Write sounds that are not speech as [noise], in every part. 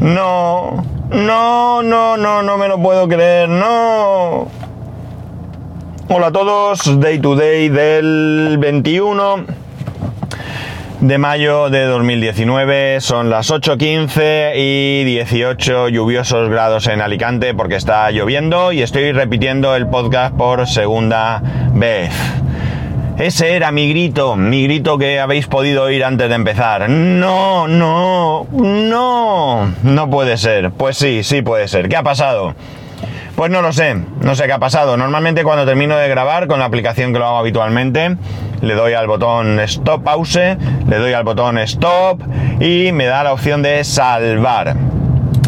No, no, no, no, no me lo puedo creer, no. Hola a todos, Day to Day del 21 de mayo de 2019, son las 8.15 y 18 lluviosos grados en Alicante porque está lloviendo y estoy repitiendo el podcast por segunda vez. Ese era mi grito, mi grito que habéis podido oír antes de empezar. No, no, no, no puede ser. Pues sí, sí puede ser. ¿Qué ha pasado? Pues no lo sé, no sé qué ha pasado. Normalmente cuando termino de grabar con la aplicación que lo hago habitualmente, le doy al botón stop pause, le doy al botón stop y me da la opción de salvar.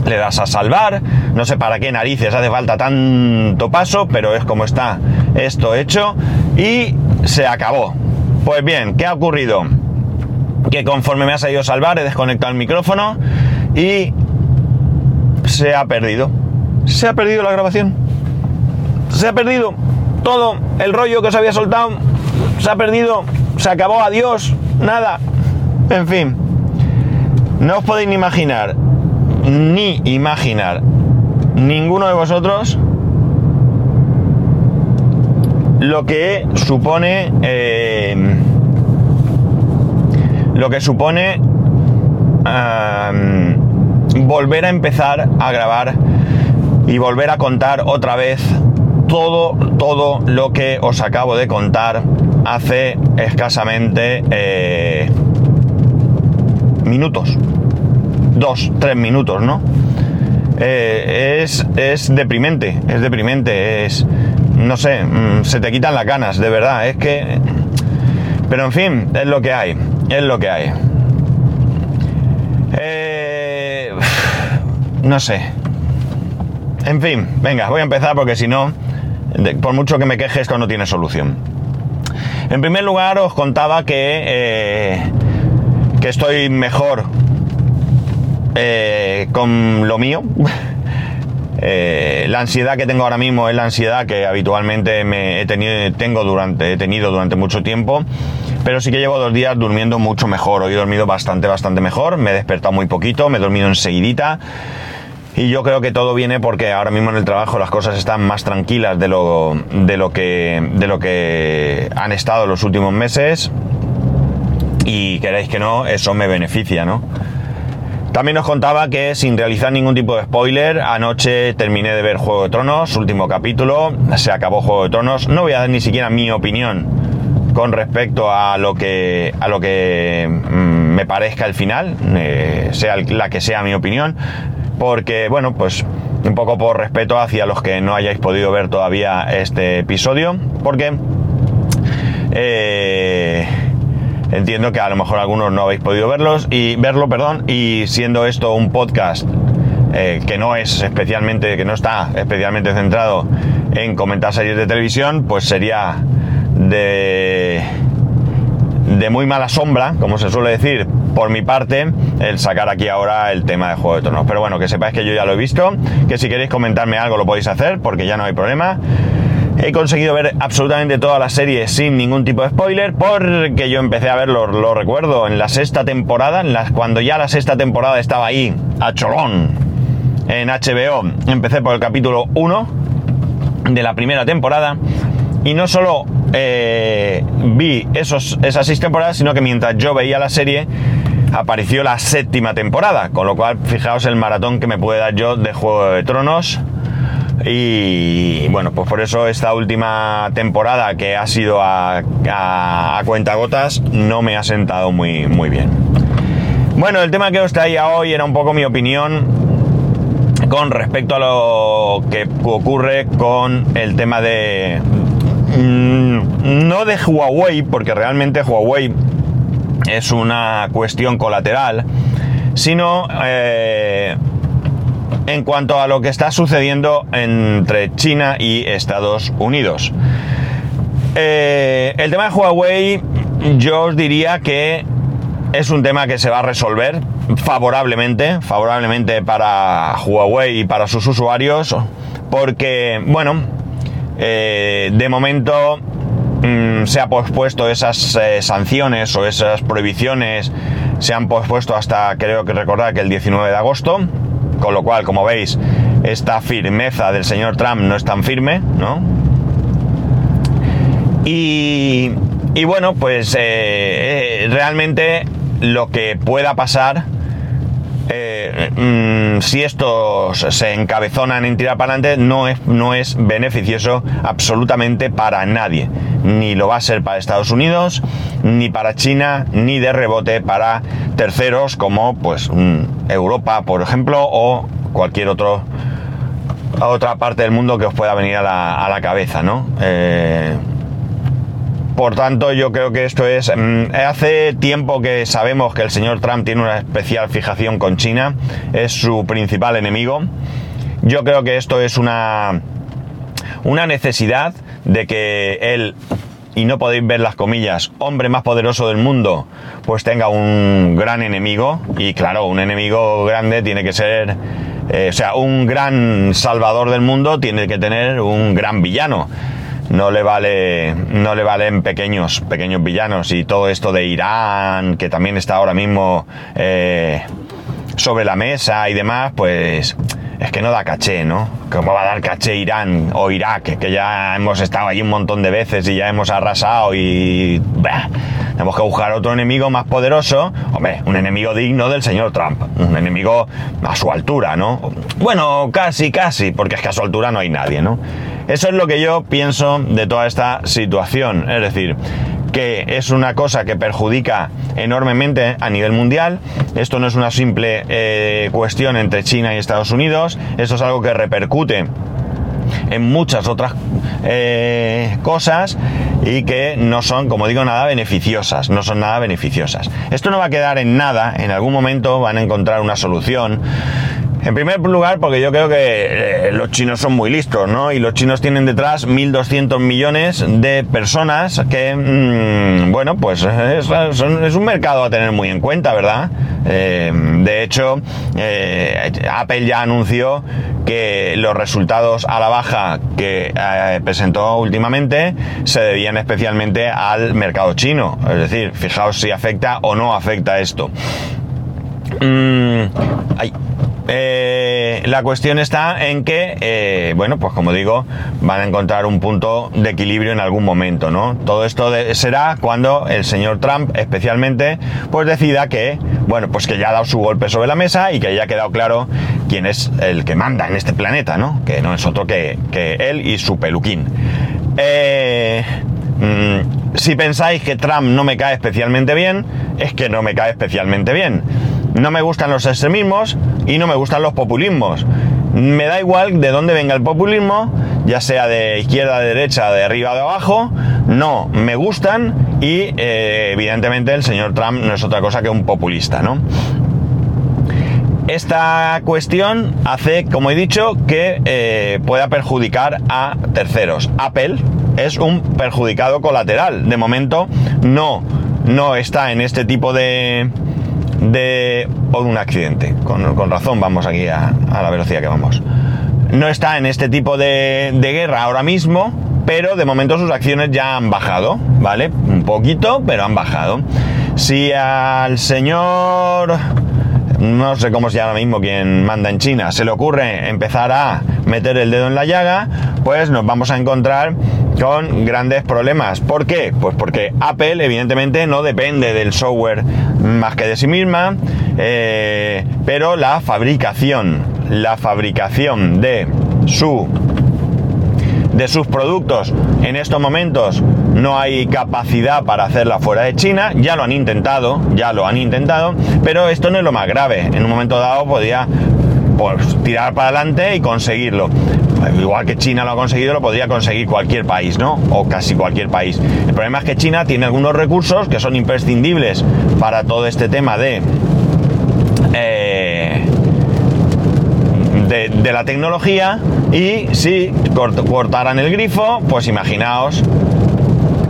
Le das a salvar, no sé para qué narices hace falta tanto paso, pero es como está esto hecho y se acabó. Pues bien, ¿qué ha ocurrido? Que conforme me ha salido salvar he desconectado el micrófono y se ha perdido se ha perdido la grabación. Se ha perdido todo el rollo que os había soltado. Se ha perdido. Se acabó. Adiós. Nada. En fin. No os podéis ni imaginar. Ni imaginar. Ninguno de vosotros. Lo que supone. Eh, lo que supone. volver a empezar a grabar y volver a contar otra vez todo, todo lo que os acabo de contar hace escasamente eh, minutos. Dos, tres minutos, ¿no? Eh, es, es deprimente, es deprimente, es... No sé, mm, se te quitan las ganas, de verdad, es que... Pero en fin, es lo que hay, es lo que hay. Eh, no sé, en fin, venga, voy a empezar porque si no, por mucho que me queje, esto no tiene solución. En primer lugar, os contaba que, eh, que estoy mejor eh, con lo mío. [laughs] Eh, la ansiedad que tengo ahora mismo es la ansiedad que habitualmente me he tenido, tengo durante, he tenido durante mucho tiempo. Pero sí que llevo dos días durmiendo mucho mejor. Hoy he dormido bastante, bastante mejor. Me he despertado muy poquito, me he dormido enseguidita. Y yo creo que todo viene porque ahora mismo en el trabajo las cosas están más tranquilas de lo, de lo, que, de lo que han estado los últimos meses. Y queréis que no, eso me beneficia, ¿no? También os contaba que sin realizar ningún tipo de spoiler, anoche terminé de ver Juego de Tronos, último capítulo, se acabó Juego de Tronos. No voy a dar ni siquiera mi opinión con respecto a lo que, a lo que mm, me parezca el final, eh, sea la que sea mi opinión porque, bueno, pues un poco por respeto hacia los que no hayáis podido ver todavía este episodio, porque eh, entiendo que a lo mejor algunos no habéis podido verlos y verlo, perdón, y siendo esto un podcast eh, que no es especialmente, que no está especialmente centrado en comentar series de televisión, pues sería de de muy mala sombra, como se suele decir, por mi parte, el sacar aquí ahora el tema de Juego de Tronos. Pero bueno, que sepáis que yo ya lo he visto, que si queréis comentarme algo lo podéis hacer, porque ya no hay problema. He conseguido ver absolutamente toda la serie sin ningún tipo de spoiler, porque yo empecé a verlo, lo recuerdo, en la sexta temporada, cuando ya la sexta temporada estaba ahí, a cholón, en HBO. Empecé por el capítulo 1 de la primera temporada, y no solo eh, vi esas seis temporadas, sino que mientras yo veía la serie, apareció la séptima temporada. Con lo cual, fijaos el maratón que me puede dar yo de Juego de Tronos. Y bueno, pues por eso esta última temporada que ha sido a, a, cuenta gotas no me ha sentado muy, muy bien. Bueno, el tema que os traía hoy era un poco mi opinión con respecto a lo que ocurre con el tema de, Mm, no de Huawei, porque realmente Huawei es una cuestión colateral, sino eh, en cuanto a lo que está sucediendo entre China y Estados Unidos. Eh, el tema de Huawei, yo os diría que es un tema que se va a resolver favorablemente, favorablemente para Huawei y para sus usuarios, porque, bueno, eh, de momento mm, se ha pospuesto esas eh, sanciones o esas prohibiciones, se han pospuesto hasta creo que recordar que el 19 de agosto. Con lo cual, como veis, esta firmeza del señor Trump no es tan firme, ¿no? Y, y bueno, pues eh, realmente lo que pueda pasar eh, mm, si estos se encabezonan en tirar para adelante, no es, no es beneficioso absolutamente para nadie. Ni lo va a ser para Estados Unidos, ni para China, ni de rebote para terceros como pues mm, Europa, por ejemplo, o cualquier otro otra parte del mundo que os pueda venir a la, cabeza, ¿no? Eh, por tanto, yo creo que esto es... Mm, hace tiempo que sabemos que el señor Trump tiene una especial fijación con China, es su principal enemigo. Yo creo que esto es una, una necesidad de que él, y no podéis ver las comillas, hombre más poderoso del mundo, pues tenga un gran enemigo. Y claro, un enemigo grande tiene que ser... Eh, o sea, un gran salvador del mundo tiene que tener un gran villano no le vale no le valen pequeños pequeños villanos y todo esto de Irán que también está ahora mismo eh, sobre la mesa y demás pues es que no da caché, ¿no? ¿Cómo va a dar caché Irán o Irak? Que ya hemos estado allí un montón de veces y ya hemos arrasado y... tenemos que buscar otro enemigo más poderoso. Hombre, un enemigo digno del señor Trump. Un enemigo a su altura, ¿no? Bueno, casi, casi, porque es que a su altura no hay nadie, ¿no? Eso es lo que yo pienso de toda esta situación. Es decir, que es una cosa que perjudica enormemente a nivel mundial. Esto no es una simple eh, cuestión entre China y Estados Unidos, esto es algo que repercute en muchas otras eh, cosas y que no son, como digo, nada beneficiosas, no son nada beneficiosas. Esto no va a quedar en nada, en algún momento van a encontrar una solución. En primer lugar, porque yo creo que eh, los chinos son muy listos, ¿no? Y los chinos tienen detrás 1.200 millones de personas que, mm, bueno, pues es, un mercado a tener muy en cuenta, ¿verdad? Eh, de hecho, eh, Apple ya anunció que los resultados a la baja que presentó últimamente se debían especialmente al mercado chino. Es decir, fijaos si afecta o no afecta esto. Mm, eh, la cuestión está en que, eh, bueno, pues como digo, van a encontrar un punto de equilibrio en algún momento, ¿no? Todo esto será cuando el señor Trump, especialmente, pues decida que, bueno, pues que ya ha dado su golpe sobre la mesa y que haya quedado claro quién es el que manda en este planeta, ¿no? Que no es otro que, él y su peluquín. Eh, mm, si pensáis que Trump no me cae especialmente bien, es que no me cae especialmente bien no me gustan los extremismos y no me gustan los populismos. Me da igual de dónde venga el populismo, ya sea de izquierda, de derecha, de arriba, de abajo, no me gustan y eh, evidentemente el señor Trump no es otra cosa que un populista, ¿no? Esta cuestión hace, como he dicho, que eh, pueda perjudicar a terceros. Apple es un perjudicado colateral. De momento no, no está en este tipo de, de o un accidente. Con, razón vamos aquí a, la velocidad que vamos. No está en este tipo de, de guerra ahora mismo, pero de momento sus acciones ya han bajado, ¿vale? Un poquito, pero han bajado. Si al señor no sé cómo se llama ahora mismo quien manda en China, se le ocurre empezar a meter el dedo en la llaga, pues nos vamos a encontrar con grandes problemas. ¿Por qué? Pues porque Apple evidentemente no depende del software más que de sí misma, eh, pero la fabricación, la fabricación de su de sus productos en estos momentos no hay capacidad para hacerla fuera de China, ya lo han intentado, ya lo han intentado, pero esto no es lo más grave. En un momento dado podía pues, tirar para adelante y conseguirlo. Igual que China lo ha conseguido, lo podría conseguir cualquier país, ¿no? O casi cualquier país. El problema es que China tiene algunos recursos que son imprescindibles para todo este tema de... Eh, de, la tecnología y si cortaran el grifo, pues imaginaos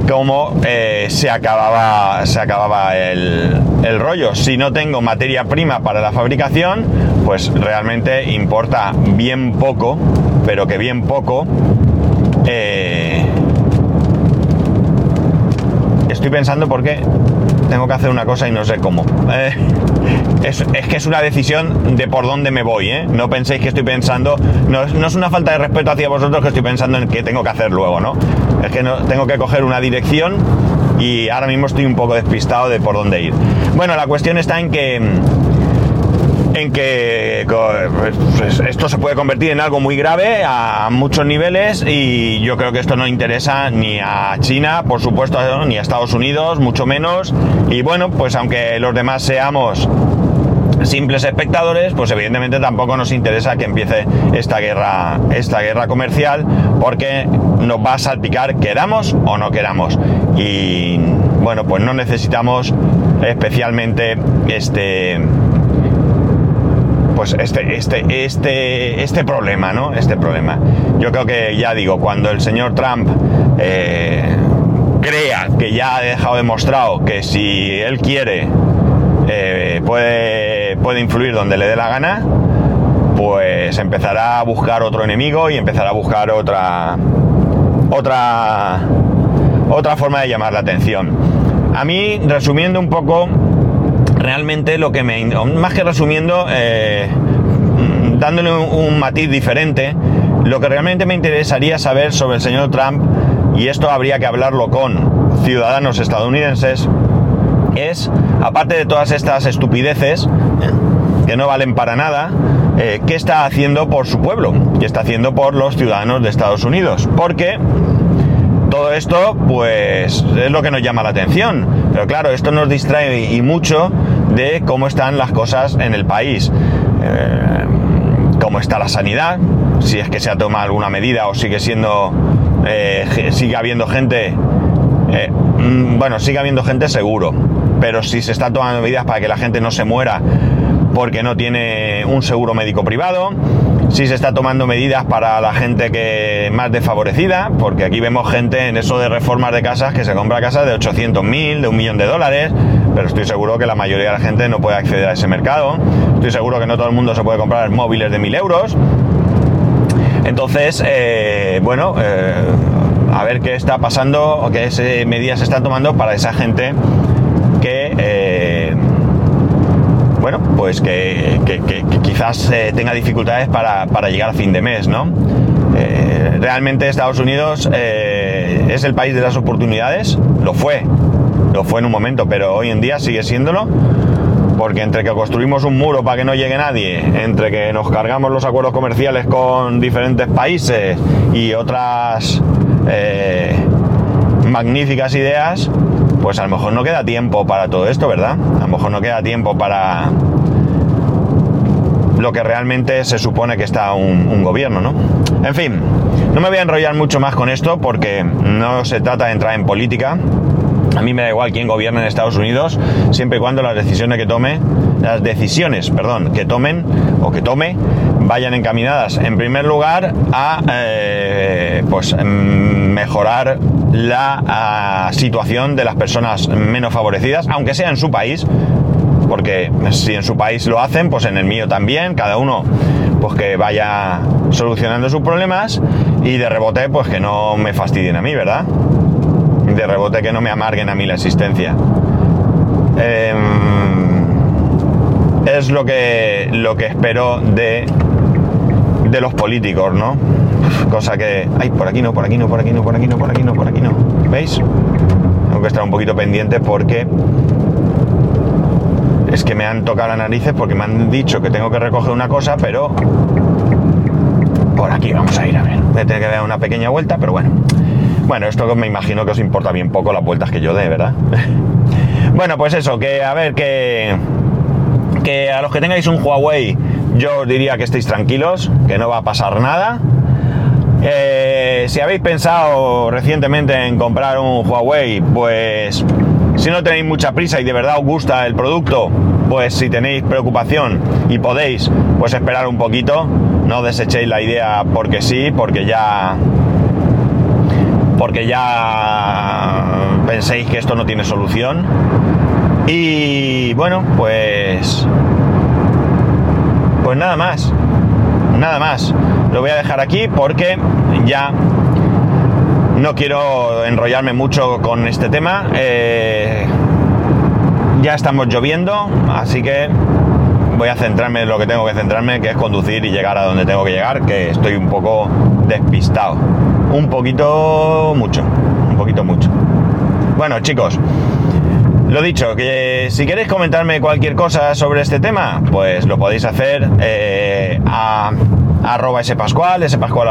cómo eh, se acababa, se acababa el, rollo. Si no tengo materia prima para la fabricación, pues realmente importa bien poco, pero que bien poco. Eh, estoy pensando por qué tengo que hacer una cosa y no sé cómo. Eh, es, que es una decisión de por dónde me voy, ¿eh? No penséis que estoy pensando, no, es una falta de respeto hacia vosotros que estoy pensando en qué tengo que hacer luego, ¿no? Es que no, tengo que coger una dirección y ahora mismo estoy un poco despistado de por dónde ir. Bueno, la cuestión está en que en que pues, esto se puede convertir en algo muy grave a muchos niveles y yo creo que esto no interesa ni a China, por supuesto, ni a Estados Unidos, mucho menos. Y bueno, pues aunque los demás seamos simples espectadores, pues evidentemente tampoco nos interesa que empiece esta guerra, esta guerra comercial, porque nos va a salpicar, queramos o no queramos. Y bueno, pues no necesitamos especialmente este pues este, este, este, este problema, ¿no? Este problema. Yo creo que ya digo, cuando el señor Trump eh, crea que ya ha dejado demostrado que si él quiere eh, puede, puede influir donde le dé la gana, pues empezará a buscar otro enemigo y empezará a buscar otra otra otra forma de llamar la atención. A mí, resumiendo un poco, realmente lo que me... Más que resumiendo, eh, dándole un, matiz diferente, lo que realmente me interesaría saber sobre el señor Trump, y esto habría que hablarlo con ciudadanos estadounidenses, es, aparte de todas estas estupideces, que no valen para nada, eh, ¿qué está haciendo por su pueblo? ¿Qué está haciendo por los ciudadanos de Estados Unidos? Porque todo esto, pues, es lo que nos llama la atención. Pero claro, esto nos distrae y mucho de cómo están las cosas en el país. Eh, cómo está la sanidad, si es que se ha tomado alguna medida o sigue siendo, eh, sigue habiendo gente, eh, mm, bueno, sigue habiendo gente seguro, pero si se están tomando medidas para que la gente no se muera porque no tiene un seguro médico privado, si se está tomando medidas para la gente que más desfavorecida, porque aquí vemos gente en eso de reformas de casas que se compra casas de 800.000, de un millón de dólares, pero estoy seguro que la mayoría de la gente no puede acceder a ese mercado. Estoy seguro que no todo el mundo se puede comprar móviles de 1.000 euros. Entonces, eh, bueno, eh, a ver qué está pasando o qué medidas se están tomando para esa gente que... Eh, bueno, pues que, quizás eh, tenga dificultades para, llegar a fin de mes, ¿no? Eh, realmente Estados Unidos eh, es el país de las oportunidades, lo fue, lo fue en un momento, pero hoy en día sigue siéndolo, porque entre que construimos un muro para que no llegue nadie, entre que nos cargamos los acuerdos comerciales con diferentes países y otras magníficas ideas, pues a lo mejor no queda tiempo para todo esto, ¿verdad? A lo mejor no queda tiempo para lo que realmente se supone que está un, gobierno, ¿no? En fin, no me voy a enrollar mucho más con esto porque no se trata de entrar en política. A mí me da igual quién gobierna en Estados Unidos, siempre y cuando las decisiones que tome, las decisiones, perdón, que tomen o que tome vayan encaminadas en primer lugar a eh, pues mejorar la ah, situación de las personas menos favorecidas, aunque sea en su país, porque si en su país lo hacen, pues en el mío también, cada uno pues que vaya solucionando sus problemas y de rebote pues que no me fastidien a mí, ¿verdad? De rebote que no me amarguen a mí la existencia. Em, es lo que, lo que espero de, de los políticos, ¿no? Cosa que... Ay, por aquí no, por aquí no, por aquí no, por aquí no, por aquí no, por aquí no. ¿Veis? Tengo que estar un poquito pendiente porque... Es que me han tocado las narices porque me han dicho que tengo que recoger una cosa, pero... Por aquí vamos a ir a ver. Voy a tener que dar una pequeña vuelta, pero bueno. Bueno, esto me imagino que os importa bien poco las vueltas que yo dé, ¿verdad? [laughs] bueno, pues eso, que a ver, que... Que a los que tengáis un Huawei, yo os diría que estéis tranquilos, que no va a pasar nada eh, si habéis pensado recientemente en comprar un Huawei, pues si no tenéis mucha prisa y de verdad os gusta el producto, pues si tenéis preocupación y podéis, pues esperar un poquito, no desechéis la idea porque sí, porque ya porque ya penséis que esto no tiene solución. Y bueno, pues pues nada más nada más. Lo voy a dejar aquí porque ya no quiero enrollarme mucho con este tema. Eh, ya estamos lloviendo, así que voy a centrarme en lo que tengo que centrarme, que es conducir y llegar a donde tengo que llegar, que estoy un poco despistado. Un poquito mucho, un poquito mucho. Bueno, chicos, lo dicho, que si queréis comentarme cualquier cosa sobre este tema, pues lo podéis hacer eh, a arroba spascual, spascual.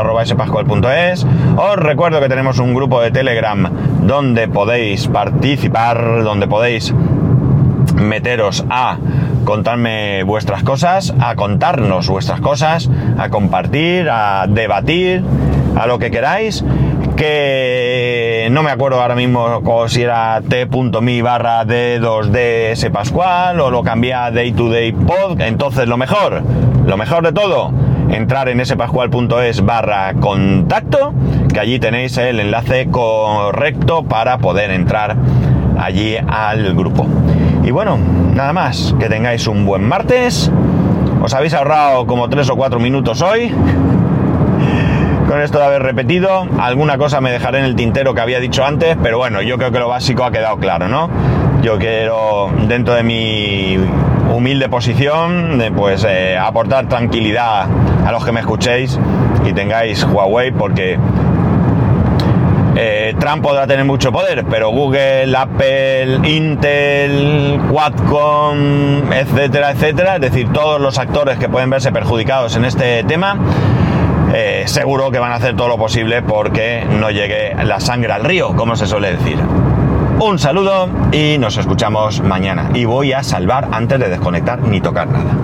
Os recuerdo que tenemos un grupo de Telegram donde podéis participar, donde podéis meteros a contarme vuestras cosas, a contarnos vuestras cosas, a compartir, a debatir, a lo que queráis que no me acuerdo ahora mismo si era t.mi barra d2ds pascual o lo cambié a day to day pod. Entonces lo mejor, lo mejor de todo, entrar en spascual.es barra contacto, que allí tenéis el enlace correcto para poder entrar allí al grupo. Y bueno, nada más, que tengáis un buen martes. Os habéis ahorrado como 3 o 4 minutos hoy con esto de haber repetido. Alguna cosa me dejaré en el tintero que había dicho antes, pero bueno, yo creo que lo básico ha quedado claro, ¿no? Yo quiero, dentro de mi humilde posición, pues eh, aportar tranquilidad a los que me escuchéis y tengáis Huawei, porque eh, Trump podrá tener mucho poder, pero Google, Apple, Intel, Quadcom, etcétera, etcétera, es decir, todos los actores que pueden verse perjudicados en este tema, eh, seguro que van a hacer todo lo posible porque no llegue la sangre al río, como se suele decir. Un saludo y nos escuchamos mañana. Y voy a salvar antes de desconectar ni tocar nada.